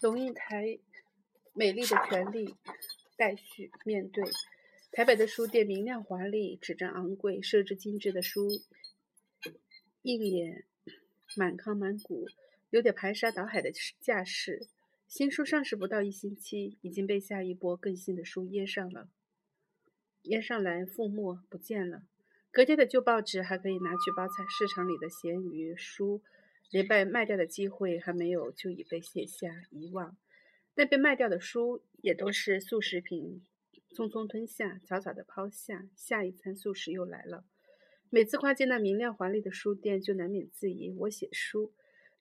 龙应台美丽的权力待续面对。台北的书店明亮华丽，纸张昂贵，设置精致的书印也满坑满谷，有点排山倒海的架势。新书上市不到一星期，已经被下一波更新的书淹上了，淹上来覆没不见了。隔天的旧报纸还可以拿去包菜市场里的咸鱼书，连被卖掉的机会还没有，就已被写下遗忘。那被卖掉的书也都是速食品。匆匆吞下，草草的抛下，下一餐素食又来了。每次跨进那明亮华丽的书店，就难免质疑：我写书，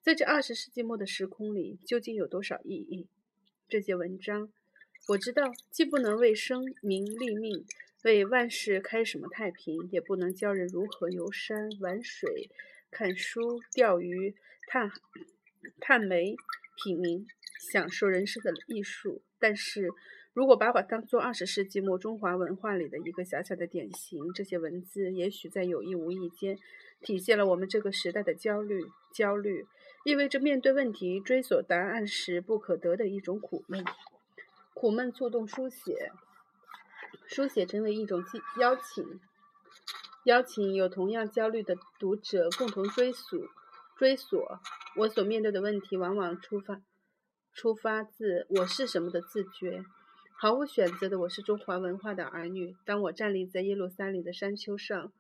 在这二十世纪末的时空里，究竟有多少意义？这些文章，我知道，既不能为生民立命，为万世开什么太平，也不能教人如何游山玩水、看书、钓鱼、探探梅、品茗，享受人生的艺术。但是。如果把我当做二十世纪末中华文化里的一个小小的典型，这些文字也许在有意无意间体现了我们这个时代的焦虑。焦虑意味着面对问题、追索答案时不可得的一种苦闷。苦闷触动书写，书写成为一种邀请，邀请有同样焦虑的读者共同追溯、追索我所面对的问题，往往出发出发自我是什么的自觉。毫无选择的，我是中华文化的儿女。当我站立在耶路撒冷的山丘上，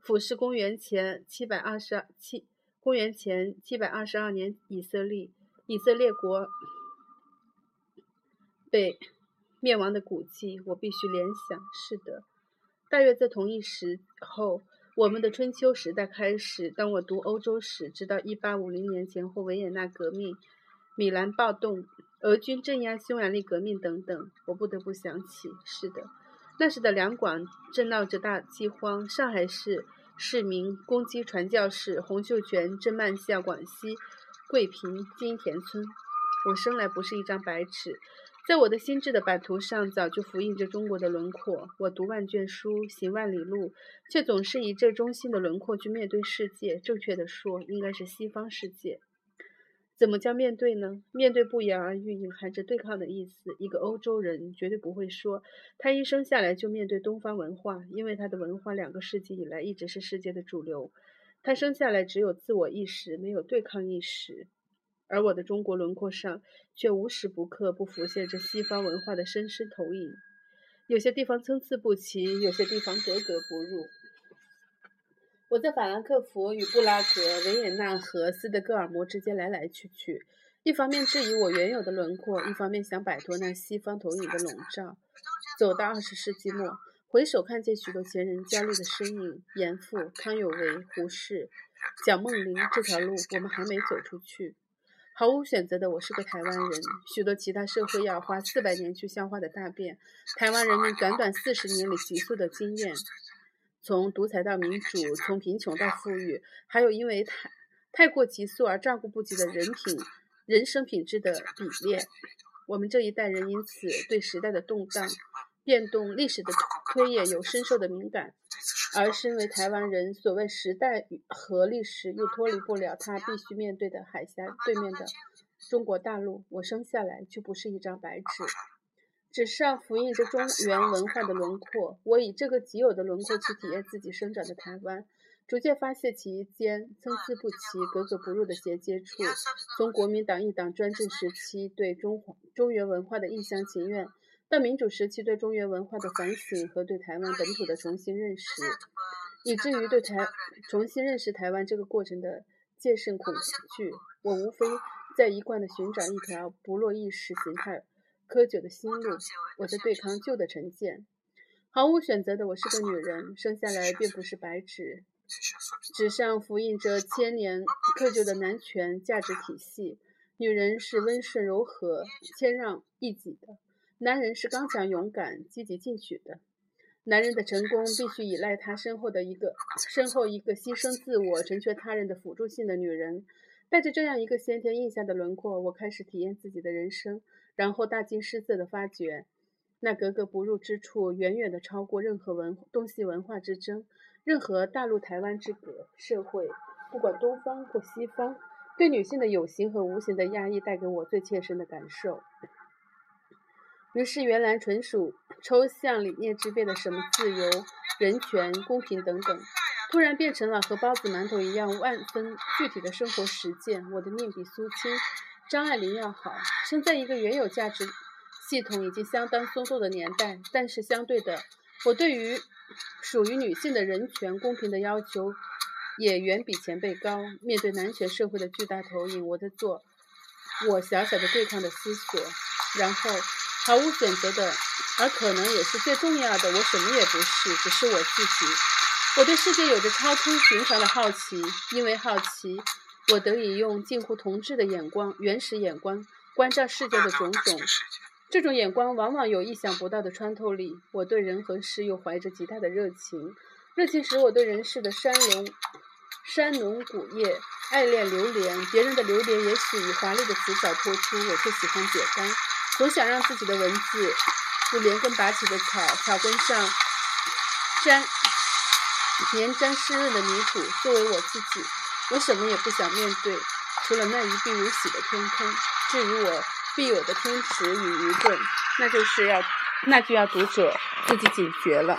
俯视公元前七百二十七公元前七百二十二年以色列以色列国被灭亡的古迹，我必须联想：是的，大约在同一时候，我们的春秋时代开始。当我读欧洲史，直到一八五零年前后维也纳革命、米兰暴动。俄军镇压匈牙利革命等等，我不得不想起。是的，那时的两广正闹着大饥荒，上海市市民攻击传教士，洪秀全正漫向广西桂平金田村。我生来不是一张白纸，在我的心智的版图上，早就浮印着中国的轮廓。我读万卷书，行万里路，却总是以这中心的轮廓去面对世界。正确的说，应该是西方世界。怎么叫面对呢？面对不言而喻，隐含着对抗的意思。一个欧洲人绝对不会说，他一生下来就面对东方文化，因为他的文化两个世纪以来一直是世界的主流。他生下来只有自我意识，没有对抗意识。而我的中国轮廓上，却无时不刻不浮现着西方文化的深深投影。有些地方参差不齐，有些地方格格不入。我在法兰克福与布拉格、维也纳和斯德哥尔摩之间来来去去，一方面质疑我原有的轮廓，一方面想摆脱那西方投影的笼罩。走到二十世纪末，回首看见许多前人焦虑的身影，严复、康有为、胡适、蒋梦麟，这条路我们还没走出去。毫无选择的，我是个台湾人。许多其他社会要花四百年去消化的大变，台湾人民短短四十年里急速的经验。从独裁到民主，从贫穷到富裕，还有因为太太过急速而照顾不及的人品、人生品质的比列，我们这一代人因此对时代的动荡、变动、历史的推演有深受的敏感。而身为台湾人，所谓时代和历史又脱离不了他必须面对的海峡对面的中国大陆。我生下来就不是一张白纸。纸上浮印着中原文化的轮廓，我以这个既有的轮廓去体验自己生长的台湾，逐渐发现其间参差不齐、格格不入的衔接处。从国民党一党专政时期对中华中原文化的一厢情愿，到民主时期对中原文化的反省和对台湾本土的重新认识，以至于对台重新认识台湾这个过程的戒慎恐惧，我无非在一贯的寻找一条不落意识形态。窠臼的心路，我在对抗旧的成见。毫无选择的，我是个女人，生下来并不是白纸，纸上复印着千年刻旧的男权价值体系。女人是温顺柔和、谦让易己的，男人是刚强勇敢、积极进取的。男人的成功必须依赖他身后的一个身后一个牺牲自我、成全他人的辅助性的女人。带着这样一个先天印象的轮廓，我开始体验自己的人生。然后大惊失色地发觉，那格格不入之处，远远地超过任何文东西文化之争，任何大陆台湾之隔。社会，不管东方或西方，对女性的有形和无形的压抑带给我最切身的感受。于是，原来纯属抽象理念之辈的什么自由、人权、公平等等，突然变成了和包子馒头一样万分具体的生活实践。我的命比苏青、张爱玲要好。生在一个原有价值系统已经相当松动的年代，但是相对的，我对于属于女性的人权、公平的要求。也远比前辈高。面对男权社会的巨大投影，我在做我小小的对抗的思索，然后毫无选择的，而可能也是最重要的，我什么也不是，只是我自己。我对世界有着超出寻常的好奇，因为好奇，我得以用近乎同志的眼光、原始眼光关照世界的种种。这种眼光往往有意想不到的穿透力。我对人和事又怀着极大的热情，热情使我对人世的山龙。山龙谷叶，爱恋流连。别人的流连也许以华丽的辞藻托出，我却喜欢简单。总想让自己的文字如连根拔起的草，草根上粘粘粘湿润的泥土。作为我自己，我什么也不想面对，除了那一碧如洗的天空。至于我必有的偏执与愚钝，那就是要，那就要读者自己警觉了。